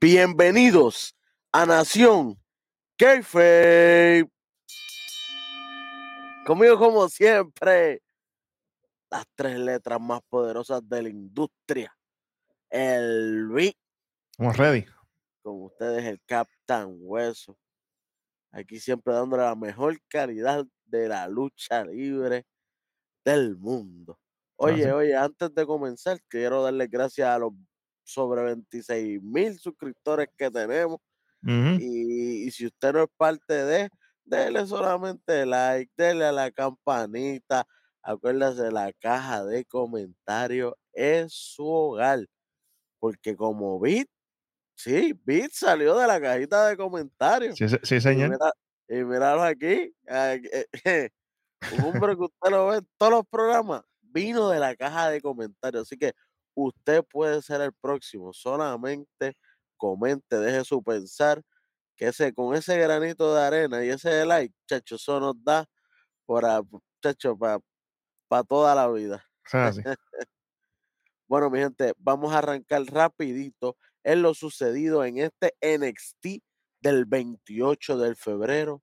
Bienvenidos a Nación Kayfabe. Conmigo como siempre, las tres letras más poderosas de la industria. El B. Estamos ready. Con ustedes el Captain Hueso. Aquí siempre dándole la mejor calidad de la lucha libre del mundo. Oye, oye, antes de comenzar, quiero darle gracias a los sobre 26 mil suscriptores que tenemos. Y, y si usted no es parte de, dele solamente like, dele a la campanita, acuérdese, la caja de comentarios es su hogar. Porque como Bit, sí, Bit salió de la cajita de comentarios. Sí, se- sí, Y, señor. mira, y míralo aquí. eh, Un hombre que usted lo ve en todos los programas, vino de la caja de comentarios. Así que usted puede ser el próximo. Solamente comente, deje su pensar, que ese, con ese granito de arena y ese like, chacho, eso nos da para, chacho, para toda la vida. Bueno, mi gente, vamos a arrancar rapidito en lo sucedido en este NXT del 28 de febrero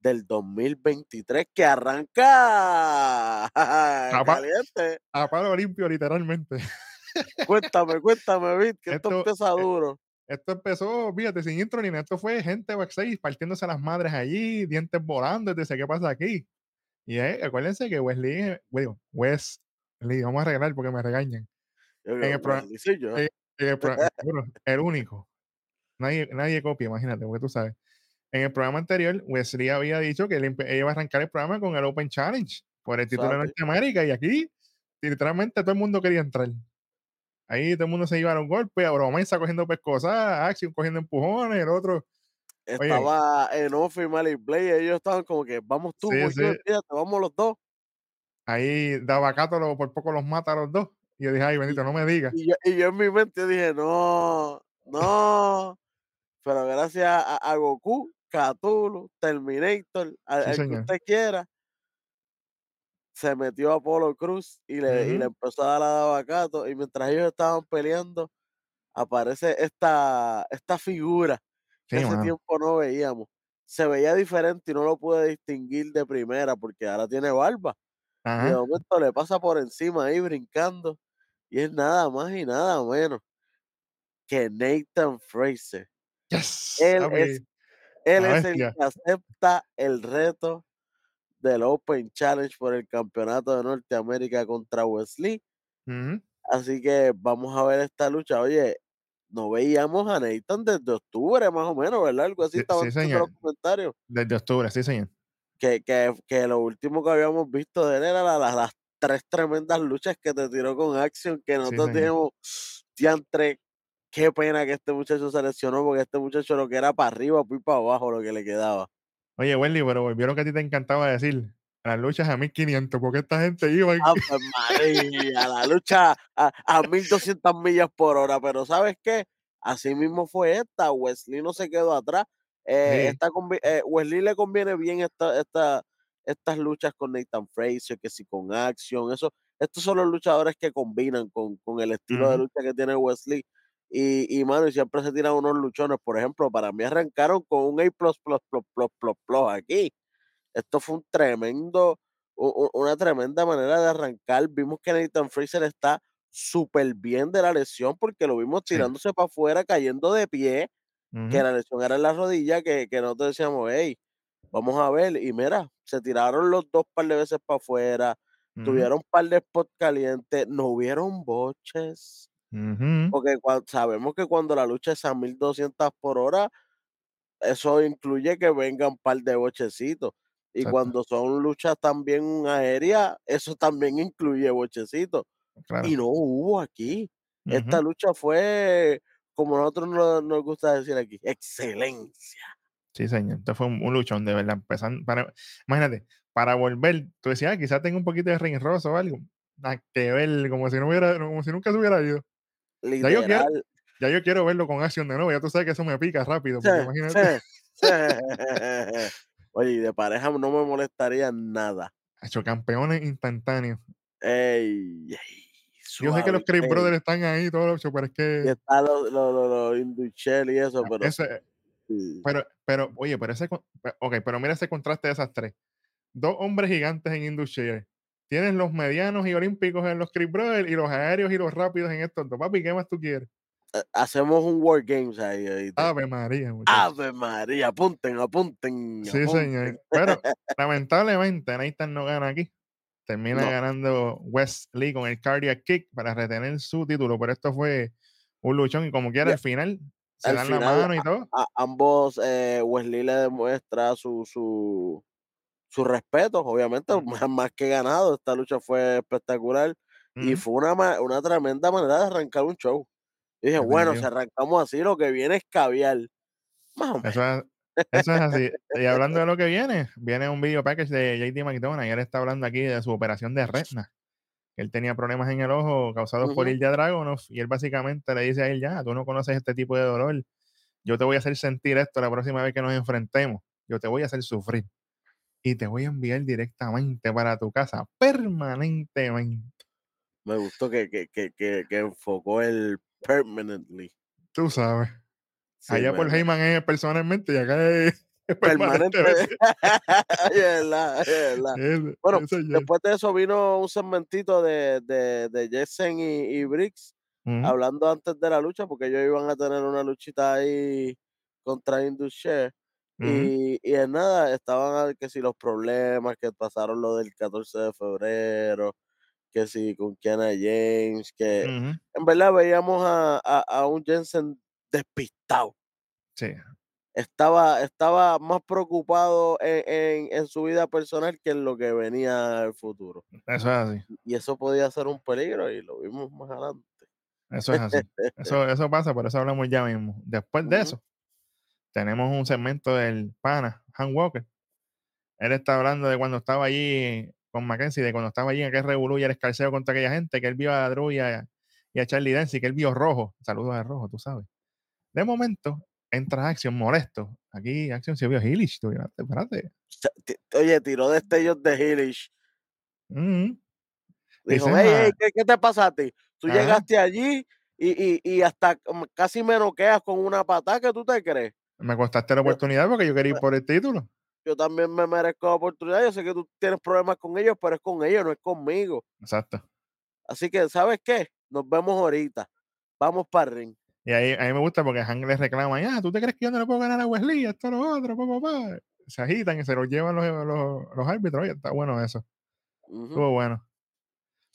del 2023 que arranca caliente. A palo limpio, literalmente. Cuéntame, cuéntame, Vic, que esto, Esto- empieza eh, duro. Esto empezó, fíjate, sin intro ni nada. Esto fue gente backstage partiéndose las madres allí, dientes volando. y dice, ¿qué pasa aquí? Y eh, acuérdense que Wesley, digo, Wesley, vamos a arreglar porque me regañan. Yo en el programa- eh, bueno, el único. Nadie, nadie copia, imagínate, porque tú sabes. En el programa anterior, Wesley había dicho que él iba a arrancar el programa con el Open Challenge por el título de Sabe. Norteamérica y aquí literalmente todo el mundo quería entrar. Ahí todo el mundo se iba a un golpe, a Bromesa cogiendo pescosas, Action cogiendo empujones, el otro. Estaba en off y Malik Blade, ellos estaban como que vamos tú, Sí, yo, vamos los dos. Ahí Davacato lo- por poco los mata a los dos. Y yo dije, ay, bendito, no me digas. Y yo, y yo en mi mente dije, no, no. Pero gracias a, a Goku, Cthulhu, Terminator, al, Sí, que usted quiera, se metió a Apolo Cruz y le, y le empezó a dar a Davacato. Y mientras ellos estaban peleando, aparece esta, esta figura que hace tiempo no veíamos. Se veía diferente y no lo pude distinguir de primera porque ahora tiene barba. Y de momento le pasa por encima ahí brincando. Y es nada más y nada menos que Nathan Fraser. Yes. Él papi. es, él la es el que acepta el reto del Open Challenge por el campeonato de Norteamérica contra Wesley. Así que vamos a ver esta lucha. Oye, no veíamos a Nathan desde octubre más o menos, ¿verdad? Algo así Sí, estaban sí, diciendo los comentarios. Desde octubre, sí, señor. Que, que, que lo último que habíamos visto de él era la- la- las tres tremendas luchas que te tiró con Action, que nosotros señor. dijimos, diantre, qué pena que este muchacho se lesionó, porque este muchacho lo que era para arriba, pues para abajo lo que le quedaba. Oye, Wendy, pero volvieron que a ti te encantaba decir las luchas a 1500, porque esta gente iba. y- Ave María, la lucha a, a 1200 millas por hora, pero ¿sabes qué? Así mismo fue esta, Wesley no se quedó atrás. Eh, Sí. esta eh, Wesley le conviene bien esta, esta, estas luchas con Nathan Fraser, que si con Action, eso, estos son los luchadores que combinan con, con el estilo de lucha que tiene Wesley. Y, y mano, y siempre se tiran unos luchones. Por ejemplo, para mí arrancaron con un A plus plus plus plus plus plus aquí. Esto fue un tremendo, una tremenda manera de arrancar. Vimos que Nathan Fraser está súper bien de la lesión porque lo vimos Sí. tirándose para afuera, cayendo de pie, que la lesión era en la rodilla, que, que nosotros decíamos, hey, vamos a ver. Y mira, se tiraron los dos par de veces para afuera, tuvieron un par de spots calientes, no hubieron boches, Ujú. porque cua- sabemos que cuando la lucha es a 1200 por hora, eso incluye que vengan un par de bochecitos. Y Exacto. cuando son luchas también aéreas, eso también incluye bochecitos. Claro. Y no hubo aquí. Esta lucha fue, como nosotros no- nos gusta decir aquí, excelencia. Sí, señor. Esto fue un, un luchón, de verdad. Empezando para, imagínate, para volver, tú decías, ah, quizás tenga un poquito de ring rosa o algo. Nada que ver, como si no hubiera, como si nunca se hubiera ido. Ya yo quiero, ya yo quiero verlo con acción de nuevo. Ya tú sabes que eso me pica rápido, Sí, porque imagínate. sí, sí. Oye, y de pareja no me molestaría nada. Hecho campeones instantáneos. Ey, ey, Yo sé que los Creed Brothers están ahí todos, pero es Y que está los lo, lo, lo Induchel y eso, pero. ese, sí. pero, pero, oye, pero ese, ok, pero mira ese contraste de esas tres. Dos hombres gigantes en Industrial. Tienes los medianos y olímpicos en los Creed Brothers y los aéreos y los rápidos en estos dos. Papi, ¿qué más tú quieres? Eh, Hacemos un War Games ahí. Ave María. Ave María, apunten, apunten. Sí, apunten. señor. Pero lamentablemente Nathan no gana aquí. Termina No. ganando Wesley con el cardiac kick para retener su título. Pero esto fue un luchón y como quiera, al final se al dan la mano y todo. A, ambos, eh, Wesley le demuestra su, su, su respeto, obviamente, más, más que ganado. Esta lucha fue espectacular y fue una, una tremenda manera de arrancar un show. Y dije, bueno, si arrancamos así, lo que viene es caviar. Más. Eso es, eso es así. Y hablando de lo que viene, viene un video package de JD McDonough y él está hablando aquí de su operación de retina. Él tenía problemas en el ojo causados por Ujú. Ilya Dragunov y él básicamente le dice a él ya, tú no conoces este tipo de dolor, yo te voy a hacer sentir esto la próxima vez que nos enfrentemos, yo te voy a hacer sufrir y te voy a enviar directamente para tu casa permanentemente. Me gustó que, que, que, que, que enfocó el permanently. Tú sabes. Sí, Allá por Heyman es personalmente y acá es, permanente. es es Bueno, después de eso vino un segmentito de, de, de Jensen y, y Briggs hablando antes de la lucha, porque ellos iban a tener una luchita ahí contra Y, y en nada, estaban que si los problemas que pasaron lo del 14 de febrero, que si con Kiana James, que en verdad veíamos a, a, a un Jensen despistado. Sí, Estaba, estaba más preocupado en, en, en su vida personal que en lo que venía al futuro. eso es así. Y eso podía ser un peligro y lo vimos más adelante. Eso es así. Eso, eso pasa, por eso hablamos ya mismo. Después de eso, tenemos un segmento del pana, Han Walker. Él está hablando de cuando estaba allí con Mackenzie, de cuando estaba allí en aquel revolú y el escarceo contra aquella gente, que él vio a Drew y a, y a Charlie Dempsey, que él vio rojo. Saludos a rojo, tú sabes. De momento, entra Action molesto. Aquí Action se vio Hillish. Tú, espérate, Oye, tiró destellos de Hillish. Ujú. Dijo, hey, "Ah, hey, ¿qué, qué te pasa a ti? Tú Ajá. llegaste allí y, y, y hasta casi me noqueas con una patada que tú te crees. Me costaste la oportunidad porque yo quería ir por el título. Yo también me merezco la oportunidad. Yo sé que tú tienes problemas con ellos, pero es con ellos, no es conmigo. Exacto. Así que, ¿sabes qué? Nos vemos ahorita. Vamos para el ring. Y ahí, a mí me gusta porque Han le reclama, ya, ¿tú te crees que yo no le puedo ganar a Wesley? Esto, lo otro, pa, pa, pa". Se agitan y se los llevan los, los, los árbitros. Oye, está bueno eso. Estuvo bueno.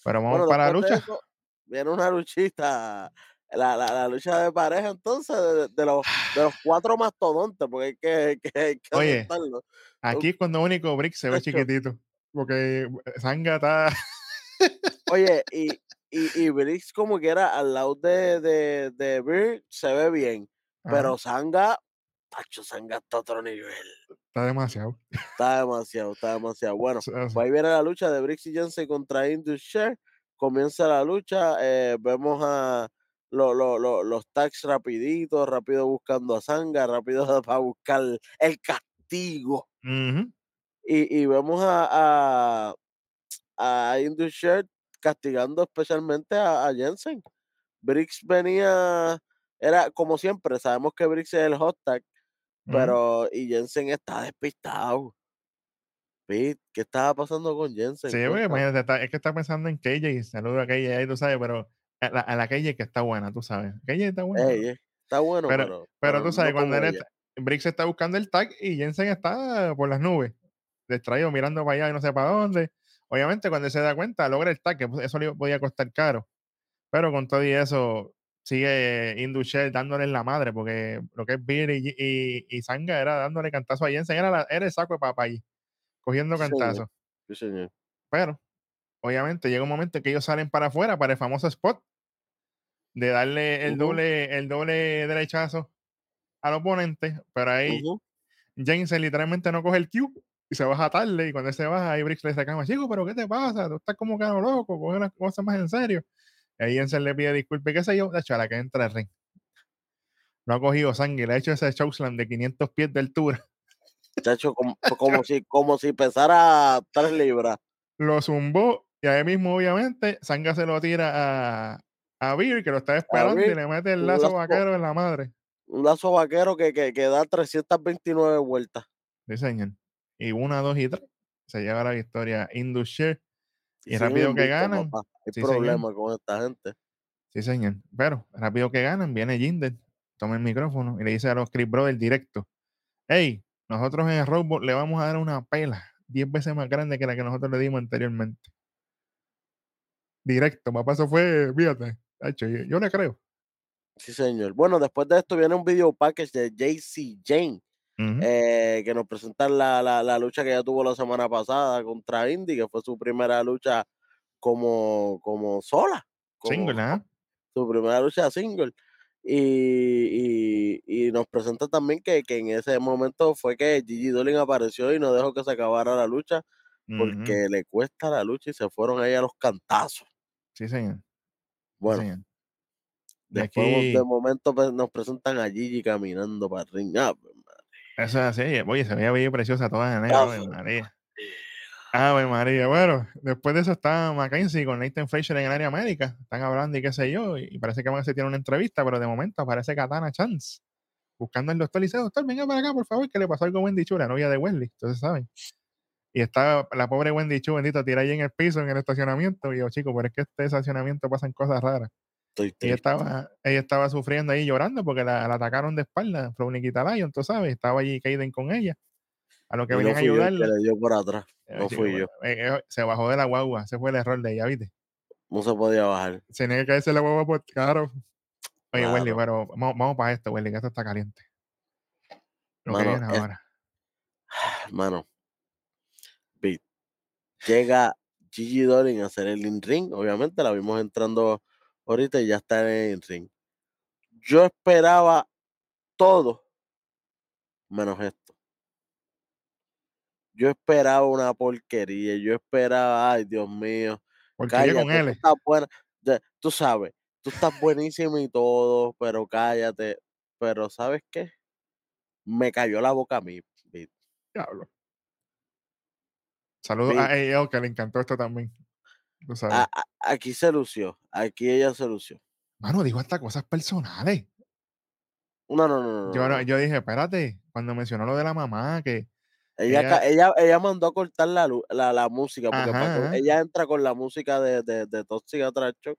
Pero vamos Bueno, para la lucha. eso, viene una luchita, la, la, la lucha de pareja entonces, de, de los, de los cuatro mastodontes, porque hay que, que, hay que Oye, aceptarlo. Aquí es cuando único Brick se ve chiquitito. Porque Sanga está. Oye, y, y, y Briggs como que era al lado de, de, de Bird se ve bien, Ajá, pero Sanga, Pacho, Sanga está a otro nivel. está demasiado. Está demasiado, está demasiado. Bueno, pues ahí viene la lucha de Briggs y Jensen contra Indus Share. Comienza la lucha, eh, vemos a lo- lo- lo- los tags rapiditos, rápido buscando a Sanga, rápido para buscar el castigo. Y, y vemos a, a, a Indus Share castigando especialmente a, a Jensen. Briggs venía, era como siempre, sabemos que Briggs es el hot tag, pero y Jensen está despistado. Pete, ¿qué estaba pasando con Jensen? Sí, imagínate, está- es que está pensando en KJ. Saludo a KJ ahí, tú sabes, pero a la, a la KJ que está buena, tú sabes. KJ está buena. Ey, está bueno, Pero- pero, Pero tú sabes, no cuando él está- Briggs está buscando el tag y Jensen está por las nubes, distraído, mirando para allá y no sé para dónde. Obviamente, cuando se da cuenta, logra el tag, que eso le podía costar caro. Pero con todo y eso, sigue Indushel dándole en la madre, porque lo que es Beer y, y, y Sanga era dándole cantazo a Jensen, era, la- era el saco de allí, cogiendo Sí, señor. cantazos. Sí, señor. Pero, obviamente, llega un momento en que ellos salen para afuera para el famoso spot de darle el doble, el doble derechazo al oponente, pero ahí Ujú. Jensen literalmente no coge el cue y se baja tarde. Y cuando él se baja, ahí Briggs le reclama, chico, pero ¿qué te pasa? Tú estás como cano loco, coge las cosas más en serio. Y ahí Jensen le pide disculpas, qué sé yo, de hecho, a la que entra al ring. No ha cogido sangre, le ha hecho ese chokeslam de 500 pies de altura. Chacho, como, como si, como si pesara tres libras. Lo zumbó Y ahí mismo, obviamente, Sanga se lo tira a, a Beer, que lo está esperando, y le mete el lazo lazo- vaquero en la madre. Un lazo vaquero que, que, que da 329 vueltas. Sí, señor. Y una, dos y tres. Se lleva la victoria Indus-Share. Y rápido que ganan. papá. Hay Sí, señor. problema con esta gente. Sí, señor. Pero rápido que ganan, viene Jinder, toma el micrófono y le dice a los Chris Brothers directo: Hey, nosotros en el Roadblock le vamos a dar una pela 10 veces más grande que la que nosotros le dimos anteriormente. Directo, papá, eso fue, fíjate, yo, yo le creo. Sí, señor. Bueno, después de esto viene un video package de JC Jane, eh, que nos presenta la, la, la lucha que ella tuvo la semana pasada contra Indy, que fue su primera lucha como, como sola. Como, Single, ¿ah? su primera lucha single. Y, y, y nos presenta también que, que en ese momento fue que Gigi Dolin apareció y no dejó que se acabara la lucha Porque le cuesta la lucha y se fueron ahí a los cantazos. Sí, señor. sí, Bueno, señor. Y después aquí, de momento pues, nos presentan a Gigi caminando para el ring. Ah, pues, eso es así. Oye, se veía y preciosa toda de negro, Ave María. Ave María. Bueno, después de eso está Mackenzie con Nathan Fraser en el área médica. Están hablando y qué sé yo. Y parece que a hacer una entrevista, pero de momento aparece Katana Chance buscando al doctor y dice: Doctor, venga para acá, por favor, que le pasó algo a Wendy Chu, la novia de Wesley. Entonces, ¿saben? Y está la pobre Wendy Chu, bendito, tira ahí en el piso, en el estacionamiento. Y yo, chico, pero es que este estacionamiento pasan cosas raras. estoy Ella estaba, ella estaba sufriendo ahí llorando porque la, la atacaron de espalda, Flowniquita Lion, tú sabes, estaba allí Kaiden con ella. A lo que no venían a fui yo que ayudarla. le dio por atrás. eh, No chico, fui yo. eh, eh, se bajó de la guagua, ese fue el error de ella, ¿viste? No se podía bajar. Se tenía que caerse la guagua por caro. Oye, Claro. pero vamos, vamos para esto, Wesley, que esto está caliente. Lo que Mano, viene es- ahora. Mano. Llega Gigi Dolin a hacer el in-ring. Obviamente la vimos entrando ahorita y ya está en el in-ring. Yo esperaba todo menos esto. Yo esperaba una porquería. Yo esperaba, ay, Dios mío. Porque ella con Cállate, tú L. estás buena. ya, Tú sabes, tú estás buenísimo y todo, pero cállate. Pero ¿sabes qué? Me cayó la boca a mí. Diablo. Saludos a ella, que le encantó esto también. A- a- aquí se lució. Aquí ella se lució. Mano, dijo hasta cosas personales. No, no, no, no. Yo, no, dije, espérate, cuando mencionó lo de la mamá, que Ella, ella- ella, ella mandó a cortar la, la, la música, porque Ajá, ella entra con la música de, de, de Toxic Attraction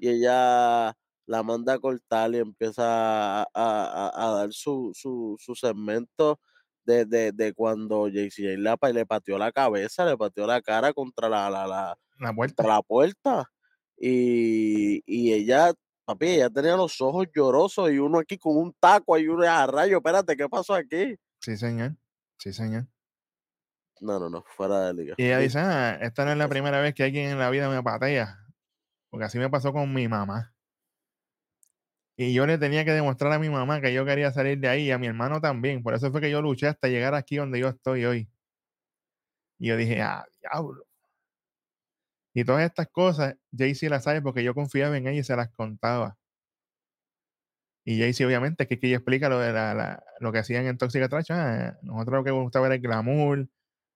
y ella la manda a cortar y empieza a, a- a- a dar su, su, su segmento de, de, de cuando JC la, pa- le pateó la cabeza, le pateó la cara contra la, la, la, la contra la puerta. Y, y ella, papi, ella tenía los ojos llorosos y uno aquí con un taco y uno a rayo, espérate, ¿qué pasó aquí? Sí, señor. Sí, señor. No, no, no, fuera de liga. Y ella Di- dice, ah, esta no es la primera vez que alguien en la vida me patea. Porque así me pasó con mi mamá. Y yo le tenía que demostrar a mi mamá que yo quería salir de ahí y a mi hermano también. Por eso fue que yo luché hasta llegar aquí donde yo estoy hoy. Y yo dije, ah, diablo. Y todas estas cosas, Jaycee las sabe porque yo confiaba en ella y se las contaba. Y Jaycee, obviamente, que, que ella explica lo de la, la- lo que hacían en Toxic Attraction. Ah, nosotros lo que gustaba era el glamour,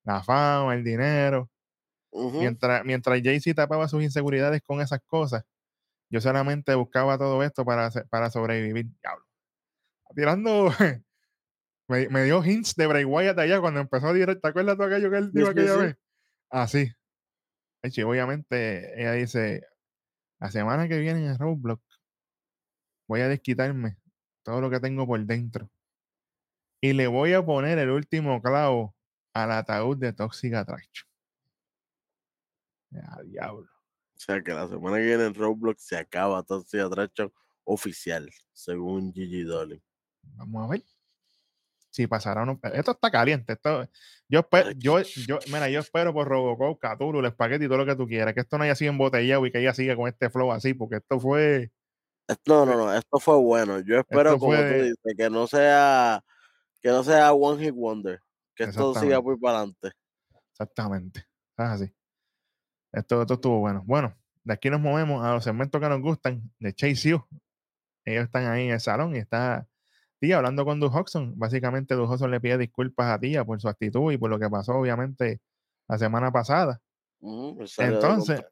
la fama, el dinero. Mientras, mientras Jay-Z tapaba sus inseguridades con esas cosas, yo solamente buscaba todo esto para, para sobrevivir. Diablo. Tirando. me, me dio hints de Bray Wyatt allá cuando empezó a tirar. ¿Te acuerdas tú aquello que él dijo sí, aquella sí. vez? Así. Eche, obviamente, ella dice: La semana que viene en Roblox voy a desquitarme todo lo que tengo por dentro. Y le voy a poner el último clavo al ataúd de Toxic Attraction. Ya, diablo. O sea que la semana que viene en Roblox se acaba Toxic Attraction oficial, según Gigi Dolin. Vamos a ver si pasará o no. Esto está caliente. Esto, yo, espero, yo, yo, mira, yo espero por Robocop, Cthulhu, el espagueti y todo lo que tú quieras. Que esto no haya sido embotellado y que ella siga con este flow así, porque esto fue. No, no, no, esto fue bueno. Yo espero, como fue- tú dices, que no sea que no sea One Hit Wonder, que esto siga muy para adelante. Exactamente. Es así. Esto, esto estuvo bueno. Bueno, de aquí nos movemos a los segmentos que nos gustan de Chase U. Ellos están ahí en el salón y está Tía hablando con Du Hodgson. Básicamente, Du Hodgson le pide disculpas a Tía por su actitud y por lo que pasó, obviamente, la semana pasada. De Entonces,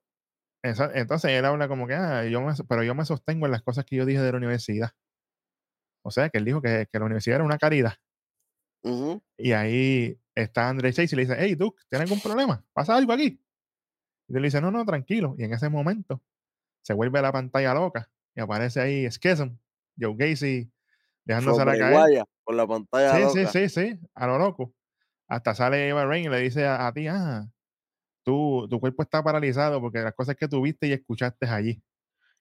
esa entonces él habla como que: "Ah, yo me pero yo me sostengo en las cosas que yo dije de la universidad". O sea, que él dijo que que la universidad era una caridad. Y ahí está André Chase y le dice: "Hey, Duke, ¿tienes algún problema? ¿Pasa algo aquí?". Y él le dice: "No, no, tranquilo". Y en ese momento se vuelve la pantalla loca y aparece ahí Schism, Joe Gacy From dejándosela caer. Por la pantalla Sí, sí, loca. sí, sí, a lo loco. Hasta sale Eva Rain y le dice a a ti: "Ah, tú tu cuerpo está paralizado porque las cosas que tú viste y escuchaste allí".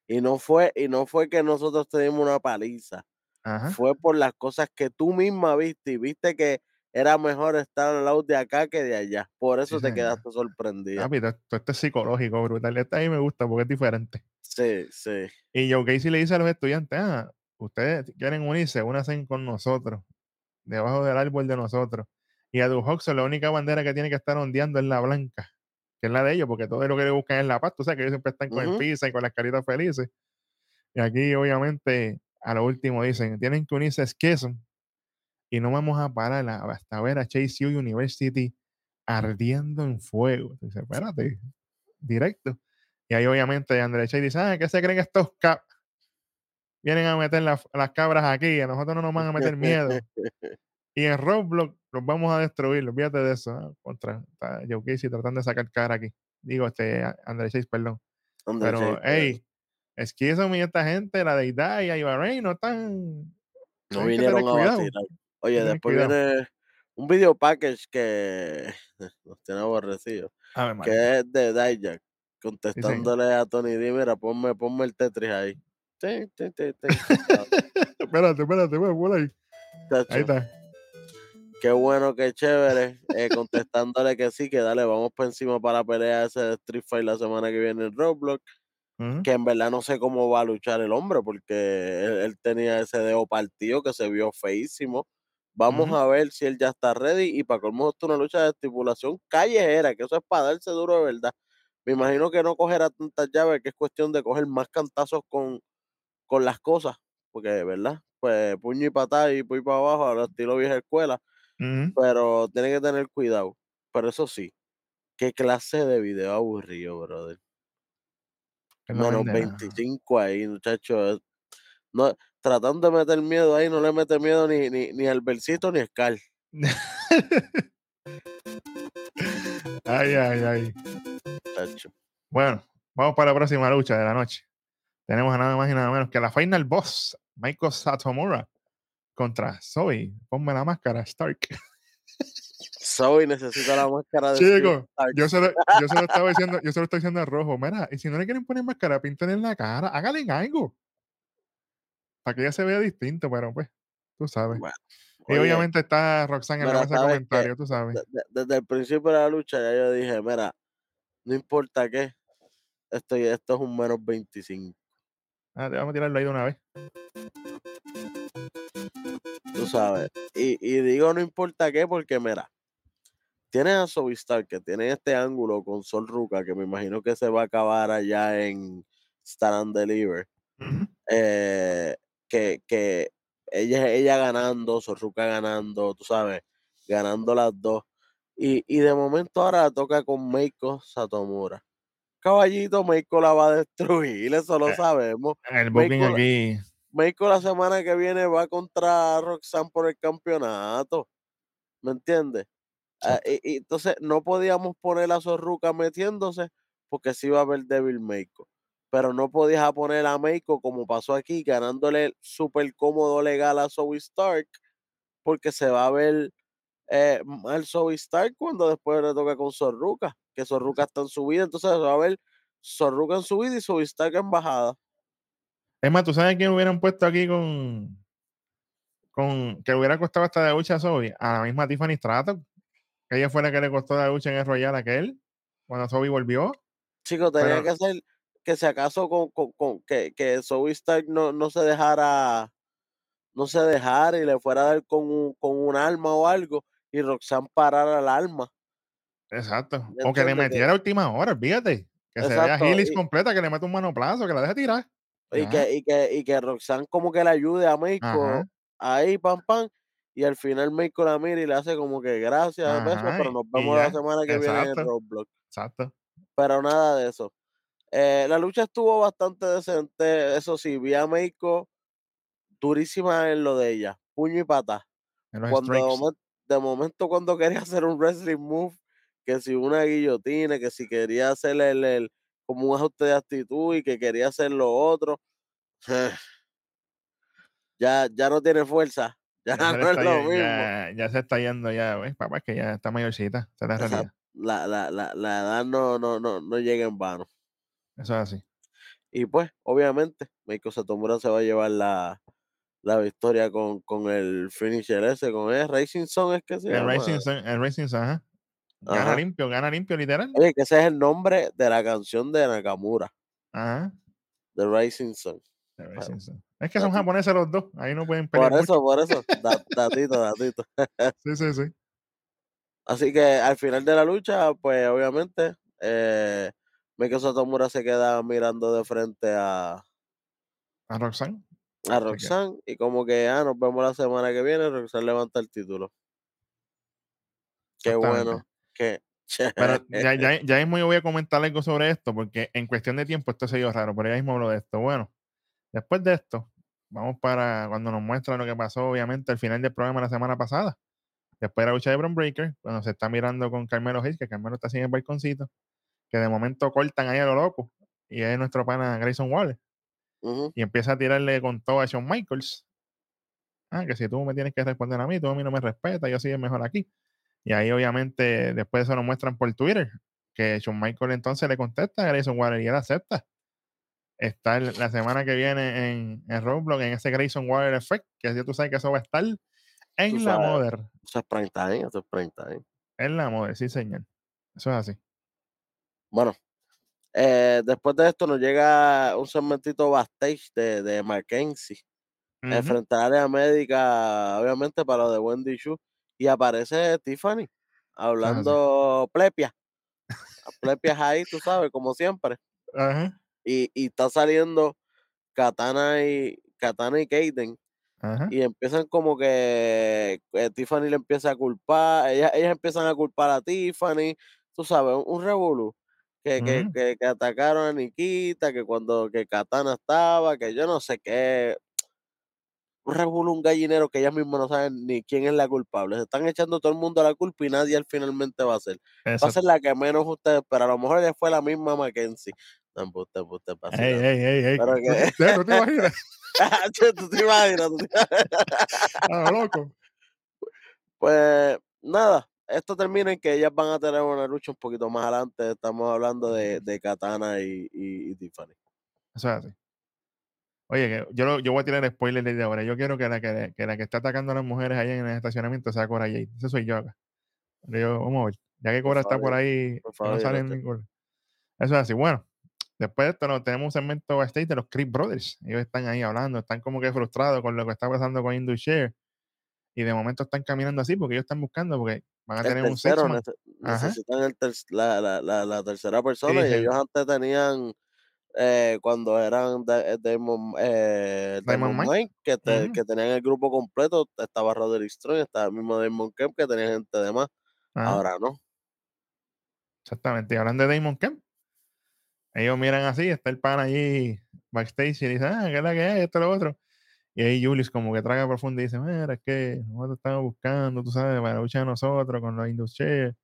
Y no fue y no fue que nosotros te dimos una paliza, Ajá. fue por las cosas que tú misma viste, y viste que era mejor estar al lado de acá que de allá. Por Sí, eso te quedaste. Papi, todo todo esto es psicológico, brutal. Este a mí me gusta porque es diferente. Sí, sí. Y Joe Gacy le dice a los estudiantes: "Ah, ustedes quieren unirse, únanse con nosotros, debajo del árbol de nosotros". Y a Duke la única bandera que tiene que estar ondeando es la blanca, que es la de ellos, porque todo lo que le buscan es la paz. Tú sabes que ellos siempre están con el pizza y con las caritas felices. Y aquí, obviamente, a lo último dicen: "Tienen que unirse a Schism y no vamos a parar hasta ver a Chase U University ardiendo en fuego". Dice: "Espérate, directo". Y ahí, obviamente, André Chase dice: "Ah, ¿qué se creen estos ca vienen a meter las las cabras aquí, a nosotros no nos van a meter miedo. Y en Roblox los vamos a destruir, olvídate de eso". Contra, Joe Gacy tratando de sacar cara aquí. Digo, este, André Chase, perdón. André Chase, Pero, hey, Schism y esta gente, la deidad y Iva Rain no están no que vinieron a cuidado, vacilar. Oye, después viene un video package que nos tiene María. que es de Dijak, Sí, contestándole a Tony D: "Mira, ponme ponme el Tetris ahí". Tú sabes. Espérate, espérate, ponlo ahí. Ahí está. qué bueno, qué chévere, eh, contestándole que sí, que dale, vamos para encima para la pelea ese de Street Fight la semana que viene en Roblox, que en verdad no sé cómo va a luchar el hombre, porque él él tenía ese dedo partido que se vio feísimo. Vamos a ver si él ya está ready, y para colmo esto es una lucha de estipulación callejera, que eso es para darse duro de verdad. Me imagino que no cogerá tantas llaves, que es cuestión de coger más cantazos con con las cosas, porque, ¿verdad? Pues puño y patada y voy para abajo al estilo vieja escuela, pero tiene que tener cuidado. Pero eso sí, qué clase de video aburrido, brother. Menos vende nada. 25 ahí, muchacho. No, tratando de meter miedo ahí, no le mete miedo ni, ni, ni al Versito ni a Scar, Ay, ay, ay. Bueno, vamos para la próxima lucha de la noche. Tenemos a nada más y nada menos que la Final Boss, Michael Satomura contra Zoe. Ponme la máscara, Stark. Zoe necesita la máscara de Chico, yo se lo, yo se lo estaba diciendo, yo se lo estoy diciendo a Rojo. Mira, y si no le quieren poner máscara, píntenle en la cara, háganle algo. Para que ella se vea distinto, pero pues, tú sabes. Bueno, Y oye, obviamente está Roxanne en la mesa de comentarios, tú sabes. desde el principio de la lucha ya yo dije, mira, no importa qué, esto, esto es un menos 25. Ah, te vamos a tirarlo ahí de una vez. Tú sabes. Y, y digo no importa qué, porque mira, tienes a Zoe Stark, que tiene este ángulo con Sol Ruca, que me imagino que se va a acabar allá en Stand and Deliver. Eh, que, que ella, ella ganando, Sol Ruca ganando, tú sabes, ganando las dos. Y, y de momento ahora toca con Meiko Satomura. Caballito, Meiko la va a destruir, eso lo Eh, sabemos. El booking Meiko, la- aquí. Meiko la semana que viene va contra Roxanne por el campeonato. ¿Me entiendes? Ah, y, y entonces no podíamos poner a Zorruca metiéndose porque sí iba a haber Devil Meiko. Pero no podías poner a Meiko como pasó aquí, ganándole súper cómodo legal a Zoe Stark, porque se va a ver eh, mal Zoe Stark cuando después le toca con Zorruca, que Zorruca está en su vida, entonces se va a ver Zorruca en su vida y Zoe Stark en bajada. Es más, ¿tú sabes quién hubieran puesto aquí con, con que hubiera costado hasta de lucha a Zoe? A la misma Tiffany Stratton. Que ella fue la que le costó la lucha en el Royal a aquel, cuando Zoe volvió. Chicos, tenía Pero, que ser que si acaso con, con, con- que, que Zoe Stark no, no se dejara no se dejara y le fuera a dar con un, con un arma o algo y Roxanne parara el arma, exacto. ¿me O que le? Que, metiera a última hora, fíjate. Que se vea exacto, y, completa, que le meta un manoplazo, que la deje tirar. y que, y, que, y que Roxanne como que le ayude a Ajá. ahí, pam, pam, y al final Meiko la mira y le hace como que gracias, besos, pero nos vemos la semana que viene en Exacto. Roblox. Exacto. pero nada de eso. Eh, la lucha estuvo bastante decente, eso sí, vi a Meiko durísima en lo de ella, puño y pata. Cuando de momento, de momento cuando quería hacer un wrestling move, que si una guillotina, que si quería hacer el, el- como un ajuste de actitud y que quería hacer lo otro, ya, ya no tiene fuerza, ya, se, no es lo mismo. ya, ya se está yendo ya. Papá, es que ya está mayorcita, realidad. La, la, la, la edad no, no, no, no llega en vano. Eso es así. Y pues, obviamente, Meiko Satomura se va a llevar la, la victoria con, con el finisher ese, con el Racing Sun, es que se El llama. Racing Sun, el Racing Sun, ajá. Gana Ajá. limpio, gana limpio, literal. Oye, que ese es el nombre de la canción de Nakamura, Ajá. The Rising Sun. el Racing Sun. Es que son japoneses los dos, ahí no pueden pelear Por mucho. eso, por eso, da- datito, datito. Sí, sí, sí. Así que al final de la lucha, pues obviamente, eh, Meiko Satomura se queda mirando de frente a, A Roxanne. a Roxanne y como que, ah, nos vemos la semana que viene, Roxanne levanta el título. Qué bueno, qué Pero ya, ya, ya mismo yo voy a comentar algo sobre esto, porque en cuestión de tiempo esto se dio raro, pero ya mismo hablo de esto. Bueno, después de esto, vamos para cuando nos muestran lo que pasó, obviamente, al final del programa la semana pasada. Después de la lucha de Bron Breaker, cuando se está mirando con Carmelo Hayes, que Carmelo está así en el balconcito, que de momento cortan ahí a lo loco, y es nuestro pana Grayson Waller, y empieza a tirarle con todo a Shawn Michaels. Ah, que si tú me tienes que responder a mí, tú a mí no me respetas, yo soy el mejor aquí. Y ahí obviamente después eso lo muestran por Twitter, que Shawn Michael entonces le contesta a Grayson Waller y él acepta. Está el- la semana que viene en, en Roblox, en ese Grayson Waller Effect, que ya tú sabes que eso va a estar en Tú la sabes. Mother. Eso es prime time, eso es prime time. En la Mother, sí señor. Eso es así. Bueno, eh, después de esto nos llega un segmentito backstage de, de Mackenzie. Ujú. enfrentar a área médica, obviamente, para lo de Wendy Shu. Y aparece Tiffany hablando plepia. Plepias ahí, tú sabes, como siempre. Y, y está saliendo Katana y Katana y Kaden. Y empiezan como que eh, Tiffany le empieza a culpar, ellas, ellas empiezan a culpar a Tiffany, tú sabes, un, un revolú. Que, que, Ujú. que, que atacaron a Nikita, que cuando que Katana estaba, que yo no sé qué, un revolú, un gallinero que ellas mismas no saben ni quién es la culpable. Se están echando todo el mundo la culpa y nadie al finalmente va a ser. Va a ser la que menos ustedes, pero a lo mejor ella fue la misma Mackenzie. No, embuste, embuste, Ey, vacilando. ey, ey, ey. Pero ¿Tú, que- te- imaginas? ¿Tú te imaginas? ¿Tú te A lo loco. Pues nada, esto termina en que ellas van a tener una lucha un poquito más adelante. Estamos hablando de, de Katana y, y- y Tiffany. Eso es así. Oye, que yo, lo- yo voy a tirar spoiler desde ahora. Yo quiero que la que, que la que está atacando a las mujeres allá en el estacionamiento sea Cora Jade. Ese soy yo acá. Yo, vamos a ver. Ya que Por Cora está por ahí, por y favor, no sale ningún. Eso es así. Bueno, después de esto no, tenemos un segmento backstage de los Creed Brothers. Ellos están ahí hablando, están como que frustrados con lo que está pasando con Share Y de momento están caminando así porque ellos están buscando, porque van a El tener un tercero, nece- Ajá. necesitan el ter- la, la, la, la tercera persona y dicen. ellos antes tenían, eh, cuando eran de, Damon, eh, Diamond Mike. Mike, que, te- Ujú. que tenían el grupo completo, estaba Roderick Strong, estaba el mismo Damon Kemp, que tenía gente de más. Ajá. Ahora no. Exactamente. Y hablando de Damon Kemp, ellos miran así, está el pan allí backstage y dice, ah, ¿qué es la que hay? Esto, lo otro. Y ahí Julius como que traga profundo y dice, mira, es que nosotros estamos buscando, tú sabes, para la lucha de nosotros con los Industrial,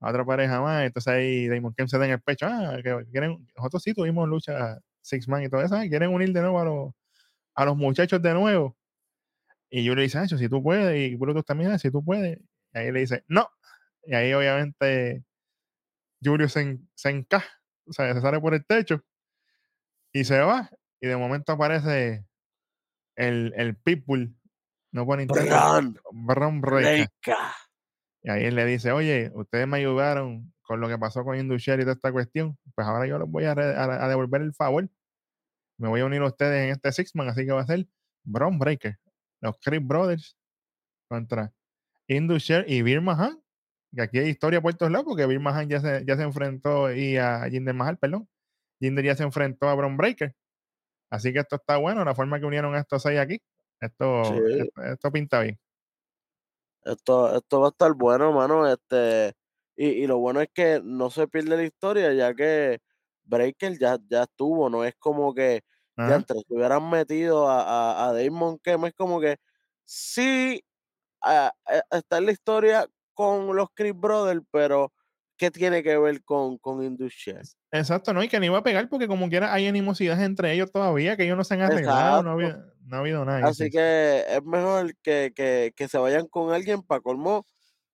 a otra pareja más. Entonces ahí Damon Kemp se da en el pecho, ah, que quieren, nosotros sí tuvimos lucha Six Man y todo eso, ah, quieren unir de nuevo a los, a los muchachos de nuevo. Y Julius dice, Ancho, si tú puedes, y Brutus también, "Ah, si tú puedes. Y ahí le dice, no. Y ahí obviamente Julius se, se encaja, o sea, se sale por el techo y se va. Y de momento aparece el, el Pitbull, no pone Bran Bron. Y ahí él le dice, oye, ustedes me ayudaron con lo que pasó con Industrial y toda esta cuestión, pues ahora yo les voy a, a- a devolver el favor. Me voy a unir a ustedes en este Six-Man, así que va a ser Bron Breaker, los Creed Brothers contra Industrial y Bill Mahan, que aquí hay historia por todos lados, porque Mahan ya se, ya se enfrentó y a Jinder Mahal, perdón. Jinder ya se enfrentó a Bron Breaker. Así que esto está bueno, la forma que unieron estos seis aquí. Esto, Sí. esto, esto pinta bien. Esto, esto va a estar bueno, mano. Este, Y, y lo bueno es que no se pierde la historia, ya que Breaker ya, ya estuvo, no es como que ya entre se hubieran metido a, a, a Damon Kem, es como que sí está en la historia con los Chris Brothers, pero ¿qué tiene que ver con, con Indus Sher? Exacto, ¿no? Y que ni iba a pegar porque como quiera hay animosidades entre ellos todavía, que ellos no se han arreglado, no, Exacto. había, no ha habido nada. Así sí, sí. que es mejor que, que, que se vayan con alguien para colmo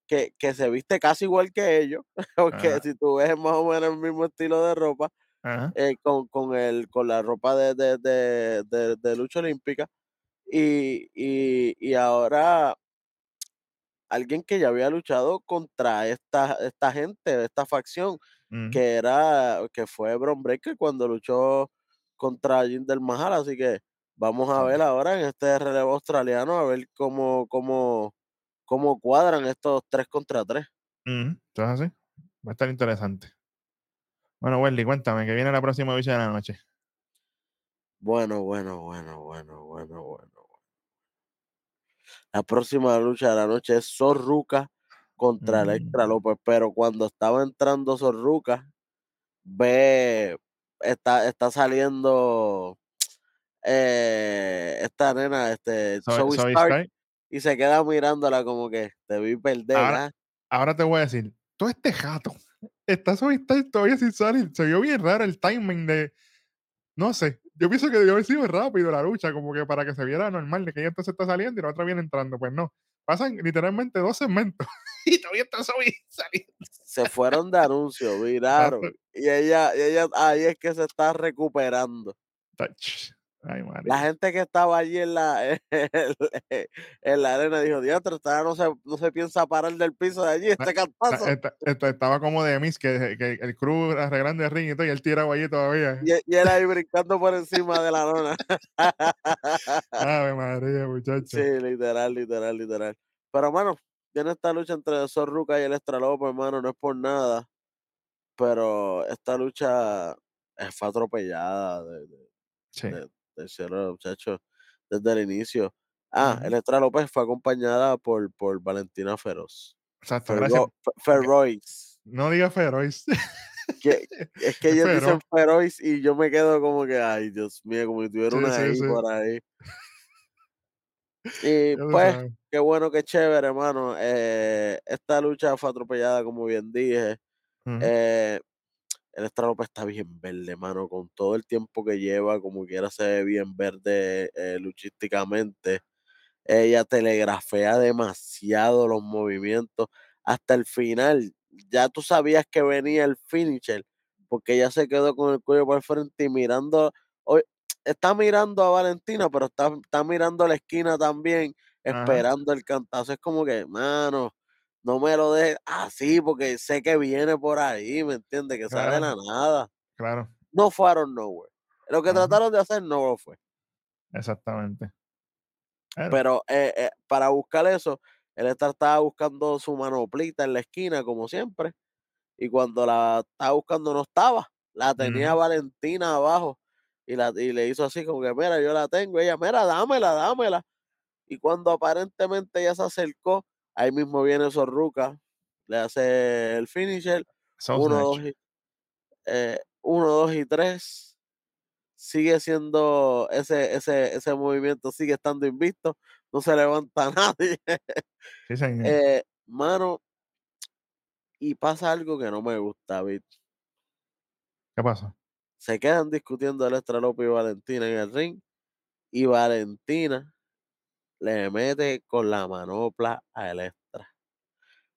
que, que se viste casi igual que ellos, porque Ajá, si tú ves más o menos el mismo estilo de ropa, eh, con, con, el, con la ropa de, de, de, de- de lucha olímpica, y, y, y ahora alguien que ya había luchado contra esta, esta gente, esta facción, ujú, que era, que fue Bron Breaker cuando luchó contra Jinder Mahal, así que vamos a ver ahora en este relevo australiano, a ver cómo, cómo, cómo cuadran estos tres contra tres. ujú, Entonces así, va a estar interesante. Bueno, Wendy, cuéntame, que viene la próxima lucha de la noche. Bueno, bueno, bueno, bueno, bueno, bueno. La próxima lucha de la noche es Sorruca contra Electra Mm, López, pero cuando estaba entrando Sorruca, ve, está, está saliendo eh, esta nena, este, Soy, Zoe soy Stark, Sky. y se queda mirándola como que te vi perder, Ahora, ¿ah? ahora te voy a decir, todo este jato, está Soy Sky todavía sin salir. Se vio bien raro el timing de, no sé, yo pienso que debió haber sido rápido la lucha, como que para que se viera normal de que ella entonces está saliendo y la otra viene entrando. Pues no, pasan literalmente dos segmentos y todavía está saliendo. Se fueron de anuncio, viraron. Y ella, y ella ahí es que se está recuperando. Tach. Ay, La gente que estaba allí en la, en la arena dijo, diantro, no se, no se piensa parar del piso de allí, este cantazo. esta- esta- estaba como de Miss, que, que el crew arreglando el ring y todo, y él tiraba allí todavía. Y, y él ahí brincando por encima de la lona. Ave María, muchacho. Sí, literal, literal, literal. Pero, mano, viene esta lucha entre Sorruca y el Extra López, hermano, no es por nada. Pero esta lucha fue atropellada de, de, Sí. de- del cielo, muchachos, desde el inicio. Ah. Electra López fue acompañada por, por Valentina Feroz. Exacto. Ferro. No diga Feroz. Que, es que ellos dicen Feroz y yo me quedo como que, ay, Dios mío, como si tuviera Sí, una sí, ahí sí. por ahí. Y pues, qué bueno, qué chévere, hermano. Eh, esta lucha fue atropellada, como bien dije. Eh, el Extra López está bien verde, mano, con todo el tiempo que lleva, como quiera se ve bien verde eh, luchísticamente. Ella telegrafea demasiado los movimientos hasta el final. Ya tú sabías que venía el finisher, porque ella se quedó con el cuello por el frente y mirando, hoy- está mirando a Valentina, pero está, está mirando a la esquina también, Ajá, esperando el cantazo. Es como que, mano, no me lo dejes así, porque sé que viene por ahí, ¿me entiendes? Que sale de la claro, nada. claro. No fueron nowhere. Lo que Ajá, trataron de hacer no lo fue. exactamente. Pero eh, eh, para buscar eso, él está- estaba buscando su manoplita en la esquina, como siempre. Y cuando la estaba buscando, no estaba. La tenía. Valentina abajo. Y, la, y le hizo así como que, mira, yo la tengo. Ella, mira, dámela, dámela. Y cuando aparentemente ella se acercó, ahí mismo viene Sorruca, le hace el finisher. Soul Uno, dos Snatch. y, eh, uno, dos y tres. Sigue siendo ese, ese, ese movimiento, sigue estando invisto. No se levanta nadie. Sí, señor. Eh, mano, y pasa algo que no me gusta, Vic. ¿Qué pasó? Se quedan discutiendo Electra López y Valentina en el ring. Y Valentina le mete con la manopla a Electra.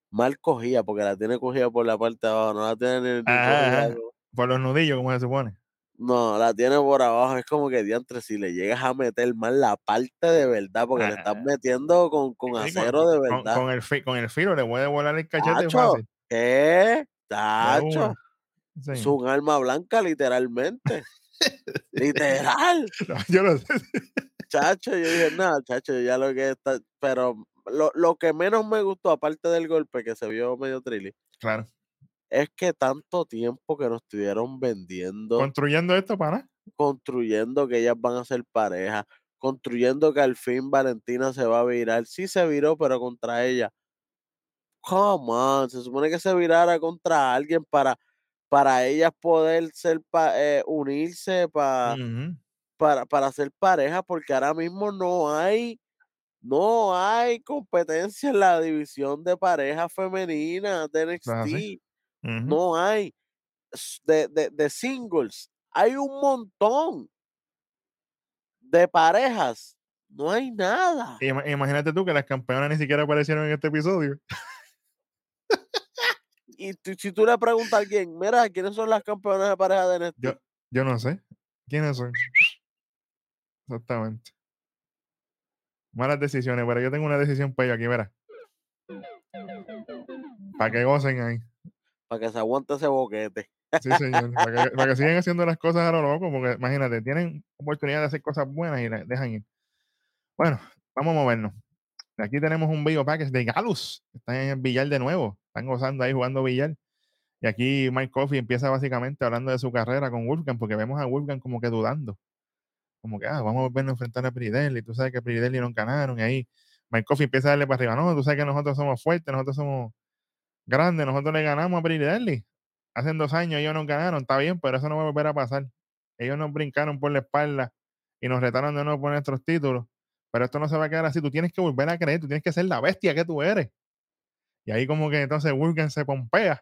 Mal cogida, porque la tiene cogida por la parte de abajo, no la tiene ni, Ajá, Por los nudillos, como se supone. No, la tiene por abajo. Es como que diantre, si le llegas a meter mal la parte de verdad, porque le estás Ah, metiendo con, con con, acero de con, verdad. con el, fi- con el filo le puede volar el cachete Tacho, fácil. ¿qué? Tacho. Sí, es un arma blanca, literalmente. Literal. No, yo lo sé. Chacho, yo dije, nada, chacho, ya lo que está. Pero lo, lo que menos me gustó, aparte del golpe que se vio medio trilly, Claro. es que tanto tiempo que nos estuvieron vendiendo, Construyendo esto para construyendo que ellas van a ser pareja, construyendo que al fin Valentina se va a virar. Sí se viró, pero contra ella. come on, se supone que se virara contra alguien para, para ellas poder ser pa- eh, unirse pa- Ujú. Para, para ser pareja, porque ahora mismo no hay, no hay competencia en la división de pareja femenina de. NXT. No hay. De, de, de singles. Hay un montón de parejas. No hay nada. Ima- Imagínate tú que las campeonas ni siquiera aparecieron en este episodio. Y tú- si tú le preguntas a alguien, mira, ¿quiénes son las campeonas de pareja de NXT? Yo, yo no sé. ¿Quiénes son? Exactamente. Malas decisiones, pero yo tengo una decisión para ellos aquí, verá. Para que gocen ahí. Para que se aguante ese boquete. Sí, señor. Para que, para que sigan haciendo las cosas a lo loco, porque imagínate, tienen oportunidad de hacer cosas buenas y las dejan ir. Bueno, vamos a movernos. Aquí tenemos un video package de Galus. Están en el billar de nuevo. Están gozando ahí jugando billar. Y aquí Mike Coffey empieza básicamente hablando de su carrera con Wolfgang, porque vemos a Wolfgang como que dudando. Como que, ah, vamos a volvernos a enfrentar a Pridelli. Tú sabes que Pridelli no ganaron. Y ahí Coffey empieza a darle para arriba. No, tú sabes que nosotros somos fuertes, nosotros somos grandes, nosotros le ganamos a Pridelli. Hace dos años ellos nos ganaron, está bien, pero eso no va a volver a pasar. Ellos nos brincaron por la espalda y nos retaron de nuevo por nuestros títulos. Pero esto no se va a quedar así. Tú tienes que volver a creer, tú tienes que ser la bestia que tú eres. Y ahí como que entonces Wolfgang se pompea.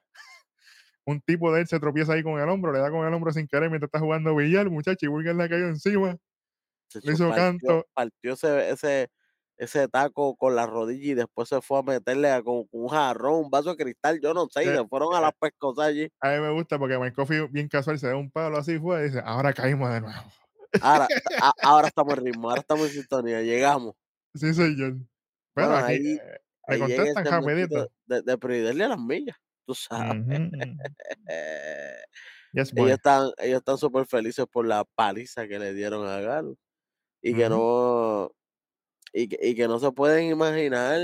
Un tipo de él se tropieza ahí con el hombro, le da con el hombro sin querer mientras está jugando billar, muchacho, y Wolfgang le cayó encima. Le hizo partió, canto. partió ese, ese, ese taco con la rodilla y después se fue a meterle a con, un jarrón, un vaso de cristal, yo no sé, y Eh, se fueron a las pescosas allí. A mí me gusta porque Mike Coffey, bien casual, se da un palo así fue y dice, ahora caímos de nuevo. Ahora, a- ahora estamos en ritmo, ahora estamos en sintonía, llegamos. Sí, señor. Pero Bueno, aquí ahí, eh, ahí contestan rapidito. de, de a las millas, tú sabes. Ujú. Yes, ellos boy. están, ellos están súper felices por la paliza que le dieron a Galo. Y que Ujú. no, y que, y que no se pueden imaginar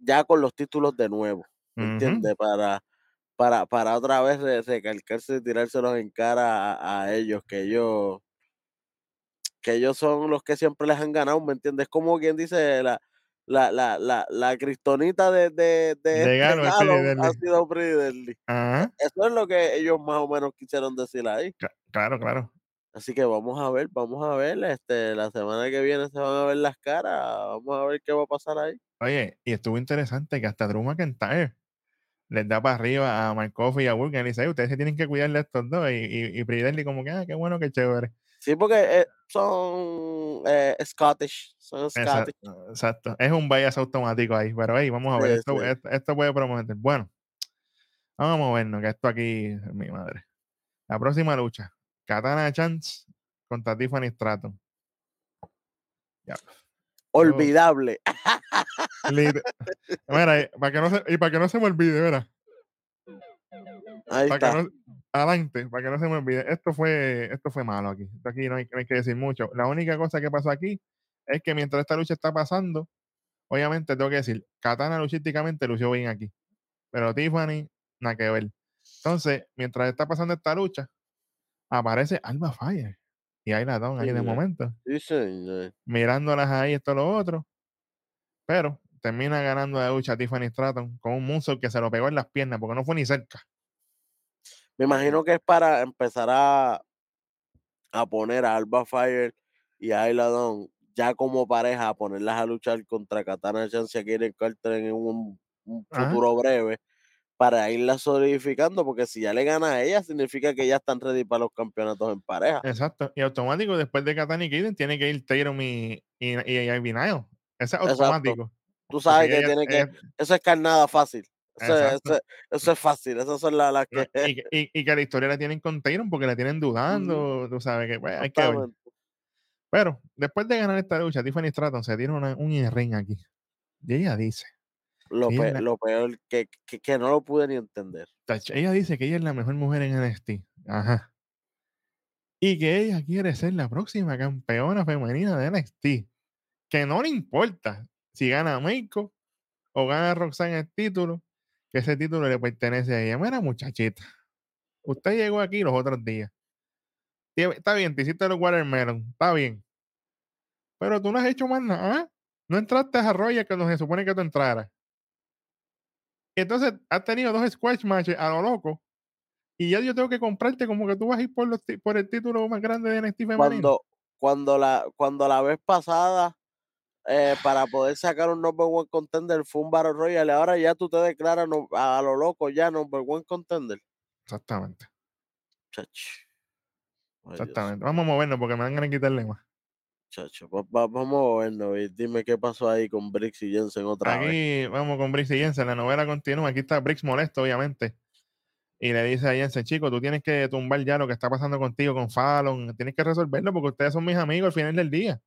ya con los títulos de nuevo, ¿me Ujú. entiendes? Para, para, para otra vez re- recalcarse y tirárselos en cara a, a ellos, que ellos, que ellos son los que siempre les han ganado, ¿me entiendes? Como quien dice la, la, la, la, la cristonita de, de, de De este Galo, ha sido Pridelli. Ajá. Eso es lo que ellos más o menos quisieron decir ahí. Cla- Claro, claro. Así que vamos a ver, vamos a ver, este, la semana que viene se van a ver las caras, vamos a ver qué va a pasar ahí. Oye, y estuvo interesante que hasta Drew McIntyre les da para arriba a Coffey y a Wolfgang y dice, "Ey, ustedes se tienen que cuidar de estos dos. Y, y, y como que, ah, qué bueno, qué chévere. Sí, porque eh, son eh, Scottish, son Scottish. exacto. Es un bias automático ahí. Pero hey, vamos a ver, Sí, esto, sí. esto, esto puede prometer. Bueno, vamos a movernos, que esto aquí, mi madre. La próxima lucha, Katana Chance contra Tiffany Stratton. Ya. Olvidable. Mira, eh, para que no se, y para que no se me olvide, mira, Ahí para que está. no, adelante, para que no se me olvide, esto fue, esto fue malo aquí, esto aquí no hay, no hay que decir mucho. La única cosa que pasó aquí es que mientras esta lucha está pasando, obviamente tengo que decir, Katana luchísticamente lució bien aquí, pero Tiffany, nada que ver. Entonces, mientras está pasando esta lucha, aparece Alba Fire y ahí la dan ahí de momento, mirándolas ahí, esto lo otro, pero termina ganando la lucha Tiffany Stratton con un moonsault que se lo pegó en las piernas porque no fue ni cerca. Me imagino que es para empezar a, a poner a Alba Fire y a Ayla Dawn ya como pareja, a ponerlas a luchar contra Katana Chance y a Karen Carter en un, un Ajá. futuro breve para irla solidificando, porque si ya le gana a ella, significa que ya están ready para los campeonatos en pareja. Exacto. Y automático, después de Katana y Kaden, tiene que ir Tatum y, y, y. Ese es Exacto. automático. Tú sabes porque que ella tiene que, es- eso es carnada fácil. Eso, eso, eso es fácil, esas son las, las que... y, y- y que la historia la tienen con Tatum porque la tienen dudando. Tú sabes que pues, hay que ver. Pero después de ganar esta lucha, Tiffany Stratton se tira una- un ring aquí. Y ella dice, Lo, Ella es pe- la- lo peor, que, que, que no lo pude ni entender. ella dice que ella es la mejor mujer en NXT. Ajá. Y que ella quiere ser la próxima campeona femenina de NXT. Que no le importa si gana Meiko o gana Roxanne el título, que ese título le pertenece a ella. Mira, muchachita, usted llegó aquí los otros días. Está bien, te hiciste los watermelon, está bien. Pero tú no has hecho más nada. No entraste a Royal que se supone que tú entraras. Entonces, has tenido dos squash matches a lo loco. Y ya yo tengo que comprarte como que tú vas a ir por el título más grande de NXT femenino. Cuando, cuando, la, cuando la vez pasada, eh, para poder sacar un number one contender, fue un Battle Royale. Ahora ya tú te declaras no- a, lo loco ya number one contender. Exactamente, Chach. Ay, Dios, exactamente. Vamos a movernos porque me dan ganas de quitarle más. chacho. Va- va- vamos a vernos y dime qué pasó ahí con Brix y Jensen otra vez. Aquí vamos con Brix y Jensen. La novela continúa. Aquí está Brix molesto, obviamente. Y le dice a Jensen, chico, tú tienes que tumbar ya lo que está pasando contigo con Fallon. Tienes que resolverlo porque ustedes son mis amigos al final del día.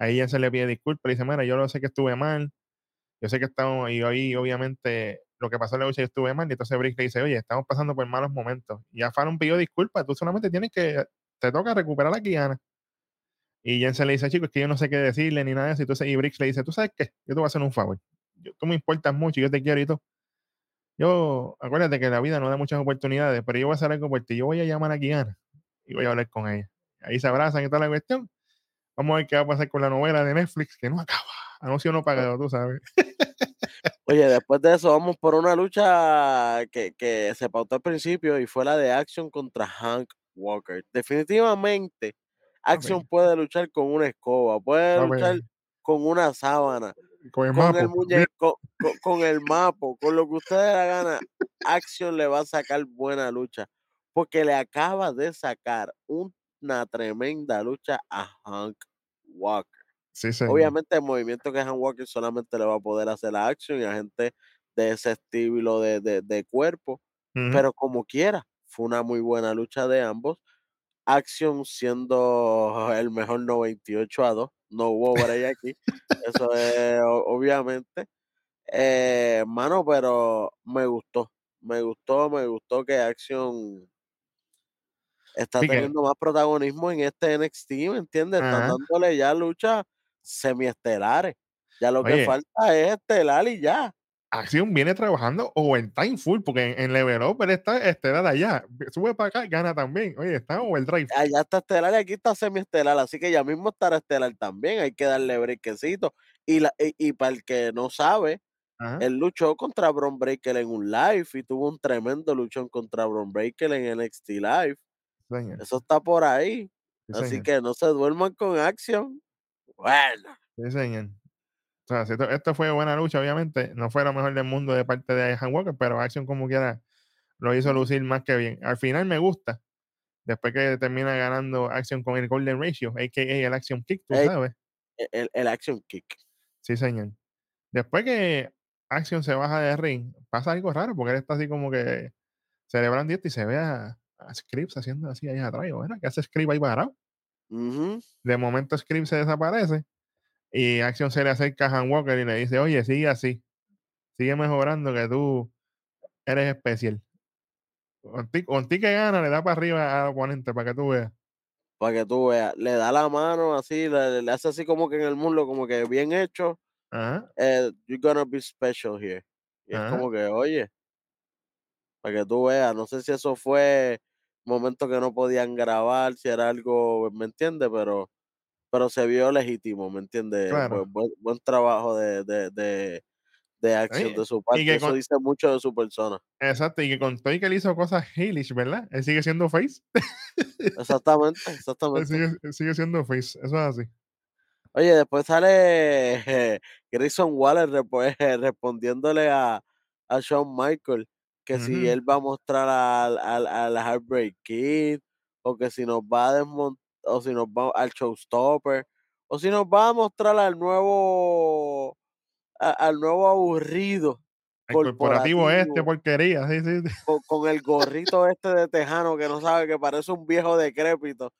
Ahí Jensen le pide disculpas. Le dice, mira, yo lo sé que estuve mal. Yo sé que estamos, y hoy obviamente lo que pasó en la lucha yo estuve mal. Y entonces Brix le dice, oye, estamos pasando por malos momentos. Y ya Fallon pidió disculpas. Tú solamente tienes que, te toca recuperar a Kiana. Y Jensen le dice, chico, es que yo no sé qué decirle ni nada entonces, y Brix le dice, ¿tú sabes qué? Yo te voy a hacer un favor. Yo- tú me importas mucho, yo te quiero y todo. Yo, acuérdate que la vida no da muchas oportunidades, pero yo voy a hacer algo por ti. Yo voy a llamar a Kiana y voy a hablar con ella. Ahí se abrazan y toda la cuestión. Vamos a ver qué va a pasar con la novela de Netflix, que no acaba. Anuncio no pagado, tú sabes. Oye, después de eso vamos por una lucha que, que se pautó al principio y fue la de Action contra Hank Walker. Definitivamente, Action puede luchar con una escoba, puede luchar con una sábana, Con el con el con, con el mapo, con lo que usted le la gana. Action le va a sacar buena lucha porque le acaba de sacar una tremenda lucha a Hank Walker. Sí, señor. Obviamente el movimiento que es Han Walker solamente le va a poder hacer la Action y a gente de ese estilo de, de- de cuerpo, pero como quiera, fue una muy buena lucha de ambos. Action siendo el mejor 98 a 2, no hubo break aquí, eso es obviamente. Eh, mano, pero me gustó, me gustó, me gustó que Action está teniendo más protagonismo en este NXT, ¿me entiendes? Están dándole ya luchas semiestelares. Ya lo que falta es estelar y ya. Acción viene trabajando overtime full, porque en, en Level Up él está estelar allá. Sube para acá, gana también. Oye, está overdrive. Allá está estelar y aquí está semiestelar, así que ya mismo estará estelar también. Hay que darle brequecito. Y, la, y, y para el que no sabe, Ajá. él luchó contra Bron Breaker en un live y tuvo un tremendo luchón contra Bron Breaker en NXT Live. Señor. Eso está por ahí. Sí, Así que no se duerman con acción. Bueno. Sí, señor. O sea, si esto, esto fue buena lucha, obviamente. No fue lo mejor del mundo de parte de Han Walker, pero Action como quiera lo hizo lucir más que bien. Al final me gusta. Después que termina ganando Action con el Golden Ratio, a.k.a. el Action Kick, tú sabes. e- El, el action kick. Sí, señor. Después que Action se baja de ring, pasa algo raro, porque él está así como que celebrando esto y se ve a Scripps haciendo así ahí atrás. "Bueno, ¿Qué hace Scripps ahí parado? De momento Scripps se desaparece y Action se le acerca a Han Walker y le dice, oye, sigue así. Sigue mejorando que tú eres especial. Con ti, que gana, le da para arriba al oponente para que tú veas. Para que tú veas. Le da la mano así, le, le hace así como que en el muslo, como que bien hecho. Eh, you're gonna be special here. Y es como que, oye, para que tú veas, no sé si eso fue momento que no podían grabar, si era algo, ¿me entiendes? Pero, pero se vio legítimo, ¿me entiendes? Claro. Buen, buen- buen trabajo de, de, de, de acción de su parte. que Eso con- dice mucho de su persona. Exacto, y que con todo y que él hizo cosas heelish, ¿verdad? Él sigue siendo face. Exactamente, exactamente. sigue, él sigue siendo face. Eso es así. Oye, después sale Grayson Waller respondiéndole a, a Shawn Michael que si él va a mostrar al, al, al Heartbreak Kid o que si nos va a desmontar o si nos va al Showstopper o si nos va a mostrar al nuevo a- al nuevo aburrido El corporativo este, porquería. Sí, sí, con, con el gorrito este de tejano que no sabe que parece un viejo decrépito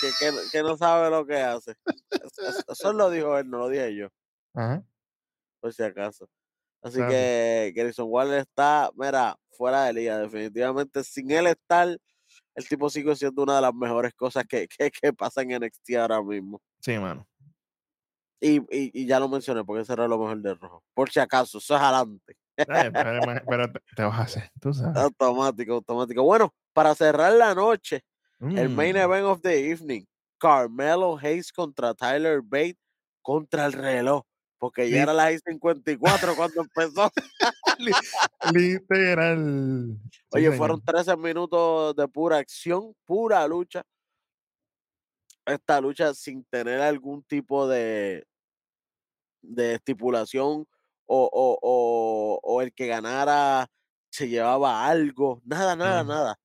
que, que, no- que no sabe lo que hace. Es- es- Eso lo dijo él, no lo dije yo, Ajá. por si acaso. Así que Grayson Waller está, mira, fuera de liga, definitivamente. Sin él estar, el tipo sigue siendo una de las mejores cosas que, que, que pasan en NXT ahora mismo. Sí, mano. Y, y, y ya lo mencioné, porque ese era lo mejor de rojo. Por si acaso, eso es adelante. Eh, pero, pero te, te vas a hacer, tú sabes. Automático, automático. Bueno, para cerrar la noche, el main Mm, event of the evening, Carmelo Hayes contra Tyler Bate contra el reloj. Porque ya era las 54 cuando empezó. Literal. Oye, fueron 13 minutos de pura acción, pura lucha. Esta lucha sin tener algún tipo de, de estipulación o, o- o- o el que ganara se llevaba algo. Nada, nada, nada.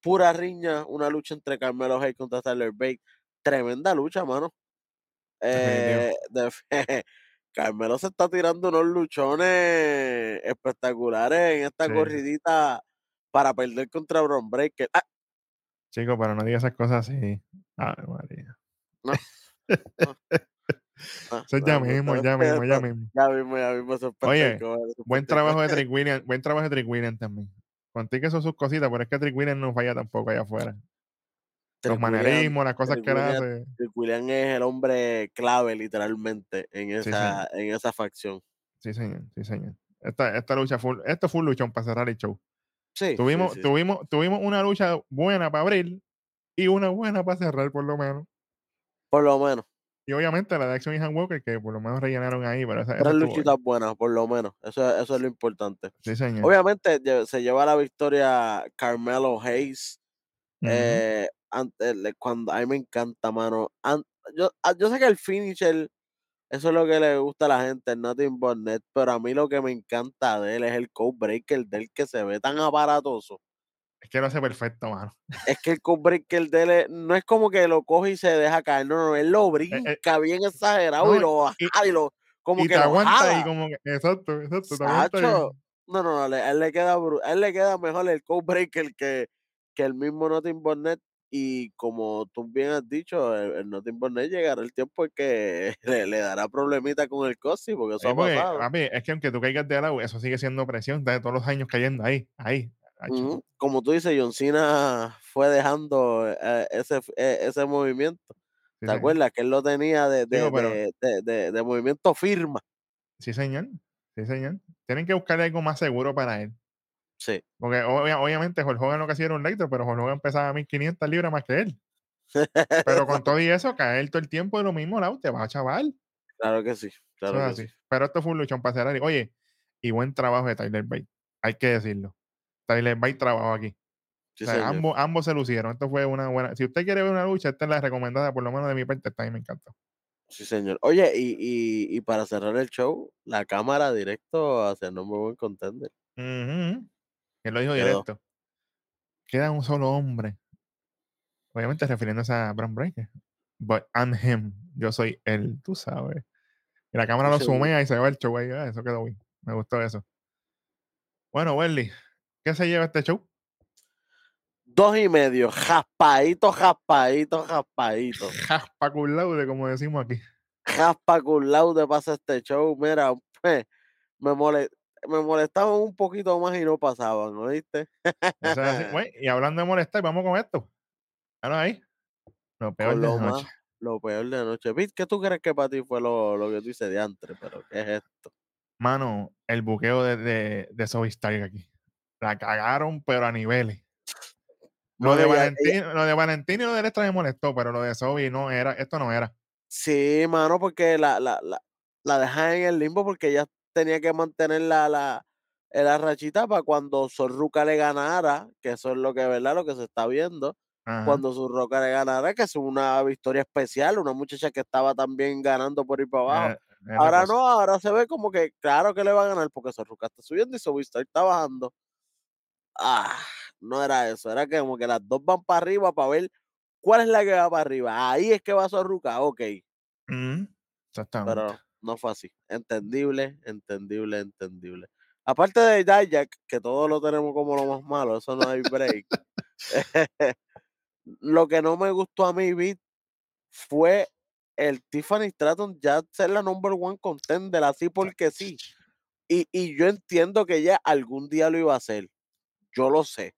Pura riña, una lucha entre Carmelo Hayes contra Tyler Bate. Tremenda lucha, mano. Eh, de- Carmelo se está tirando unos luchones espectaculares en esta Sí. corridita para perder contra Bron Breaker. Ah, Chico, pero no digas esas cosas así. Ay, María. No, no. ah, Eso es ya no, mismo, ya mismo, ya mismo. Ya mismo, ya mismo. Oye, Buen trabajo de Trick Williams, buen trabajo de Trick también. Contigo que son sus cositas, pero es que Trick Williams no falla tampoco allá afuera. Los Trick manerismos, las cosas Trick que él Williams- hace. Trick es el hombre clave, literalmente, en Sí, esa, en esa facción. Sí, señor, sí, señor. Esta, esta lucha fue, esto fue un luchón para cerrar el show. Sí, Tuvimos, sí, tuvimos, tuvimos una lucha buena para abrir y una buena para cerrar, por lo menos. por lo menos. Y obviamente la de Action y Han Walker, que por lo menos rellenaron ahí, pero esa, Tres luchitas buenas, por lo menos. Eso, eso es lo importante. Sí, señor. Obviamente se lleva la victoria Carmelo Hayes. Eh, cuando a mí me encanta, mano. An- yo, ah, yo sé que el finisher, eso es lo que le gusta a la gente, el Nothing But Net, pero a mí lo que me encanta de él es el code breaker de él que se ve tan aparatoso. Es que lo hace perfecto, mano. Es que el code breaker de él no es como que lo coge y se deja caer, no, no, él lo brinca bien exagerado y Eh, lo y- jala y lo como y que te aguanta jala. y como que, exacto, exacto, te aguanta y- Sacho, no, no, no, a él le queda a él le queda mejor el code breaker que, que el mismo Nothing But Net. Y como tú bien has dicho, el, el Nothing But Net llegará el tiempo en que le, le dará problemita con el Cosi, porque eso Sí, ha pasado. papi, es que aunque tú caigas de lado, eso sigue siendo presión de todos los años cayendo ahí, ahí. Como tú dices, John Cena fue dejando eh, ese, f- eh, ese movimiento. Sí, ¿Te señor. acuerdas? Que él lo tenía de, de, Digo, pero- de, de- de- de movimiento firma. Sí, señor. Sí, señor. Tienen que buscar algo más seguro para él. Sí. Porque obvia- obviamente Hulk Hogan lo que hacía era un lector, pero Hulk Hogan pesaba 1500 libras más que él. Pero con todo y eso, caer todo el tiempo de lo mismo lado, te va a chaval. claro que sí. Claro es que así. sí. Pero esto fue un luchón para cerrar. Oye, y buen trabajo de Tyler Bate. Hay que decirlo. Tyler Bate trabajó aquí. Sí, o sea, ambos, ambos se lucieron. Esto fue una buena. Si usted quiere ver una lucha, esta es la recomendada, por lo menos de mi parte. Esta a mí me encantó. Sí, señor. Oye, y, y, y para cerrar el show, la cámara directo hacia No More One Contender. Ujú. Él lo dijo Quedó. directo. Queda un solo hombre. Obviamente refiriéndose a Bron Breaker. But I'm him. Yo soy él, tú sabes. Y la cámara lo sumea y se va el show ahí. ah, Eso quedó bien. Me gustó eso. Bueno, Welly, ¿qué se lleva este show? Dos y medio, jaspadito, jaspadito, jaspadito. Jaspa laude, como decimos aquí. Jaspa laude pasa este show. Mira, pues, me, mole- me molestaban un poquito más y no pasaban, así. Güey, y hablando de molestar, vamos con esto. Ahora ahí. Lo peor de la más, noche. lo peor de la noche. Pete, ¿qué tú crees que para ti fue lo, lo que tú dices de antes? Pero, ¿qué es esto? Mano, el buqueo de, de, de aquí. La cagaron, pero a niveles. Lo de, ella- Valentín, lo de Valentín y lo del extra me molestó, pero lo de Zoe no era, esto no era. Sí, mano, porque la, la, la, la dejan en el limbo porque ella tenía que mantener la, la, eh, la rachita para cuando Sorruca le ganara, que eso es lo que, ¿verdad? Lo que se está viendo. Ajá. Cuando Sorruca le ganara, que es una victoria especial, una muchacha que estaba también ganando por ir para abajo. Eh, ahora no, ahora se ve como que claro que le va a ganar porque Sorruca está subiendo y Sobistar está bajando. Ah, no era eso, era que como que las dos van para arriba para ver cuál es la que va para arriba. Ahí es que va Sorruca, ok. Mm, exactamente. Pero no fue así. Entendible, entendible, entendible. Aparte de Dayak, que todos lo tenemos como lo más malo, eso no hay break. lo que no me gustó a mí, Beat, fue el Tiffany Stratton ya ser la number one contender, así porque sí. Y, y yo entiendo que ella algún día lo iba a hacer. Yo lo sé.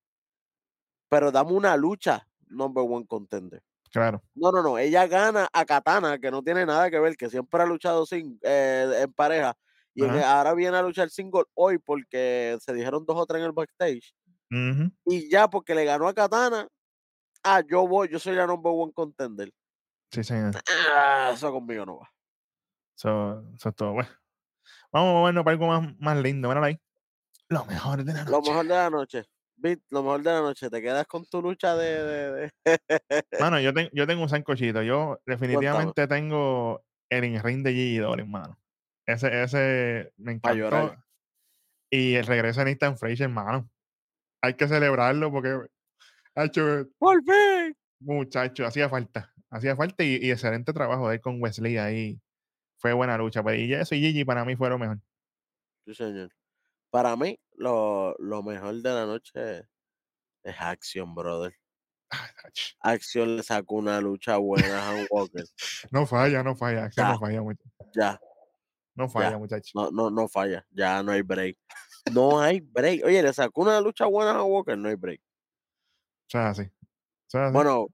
Pero dame una lucha, number one contender. Claro. No, no, no. Ella gana a Katana, que no tiene nada que ver, que siempre ha luchado sin, eh, en pareja. Y Ajá. ahora viene a luchar single hoy porque se dijeron dos o tres en el backstage. Ujú. Y ya porque le ganó a Katana, ah, yo voy, yo soy la number one contender. Sí, señor. Ah, eso conmigo no va. Eso, eso es todo. Bueno, vamos a movernos para algo más, más lindo. Míralo ahí. Lo mejor de la Lo noche. mejor de la noche. Lo mejor de la noche. Te quedas con tu lucha de. de, de- Mano, yo, ten- yo tengo un sancochito. Yo definitivamente tengo el in de Gigi Dolin, mano. Ese, ese me encantó. Y el regreso de Nathan Fraser, hermano. Hay que celebrarlo porque ha hecho ¡Por fin! muchacho, hacía falta. Hacía falta y, y excelente trabajo de él con Wesley ahí. Fue buena lucha. Pues, y eso y Gigi para mí fue lo mejor. Sí, señor. Para mí, lo, lo mejor de la noche es Action, brother. Ach, Action le sacó una lucha buena a Han Walker. No falla, no falla. Ya. no falla, muchacho. Ya, No falla, Ya. muchacho. no, no, no falla. Ya no hay break. No hay break. Oye, le sacó una lucha buena a Han Walker, no hay break. O sea, así. O sea, así. Bueno,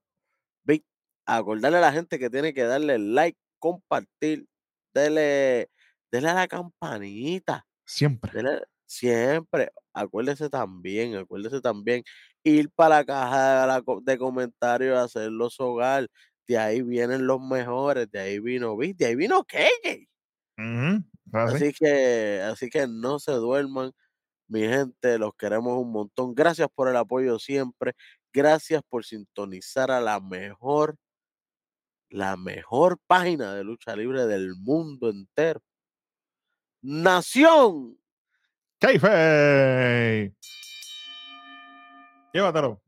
Vic, acordarle a la gente que tiene que darle like, compartir, dele, dele a la campanita, Siempre. dele siempre. Acuérdese también, acuérdese también, ir para la caja de, la co- de comentarios, hacer los hogar. De ahí vienen los mejores, de ahí vino Vic, de ahí vino sea, así. Así que, así que no se duerman, mi gente, los queremos un montón. Gracias por el apoyo siempre. Gracias por sintonizar a la mejor, la mejor página de lucha libre del mundo entero. Nación. ¡Kayfabe! Llévatelo.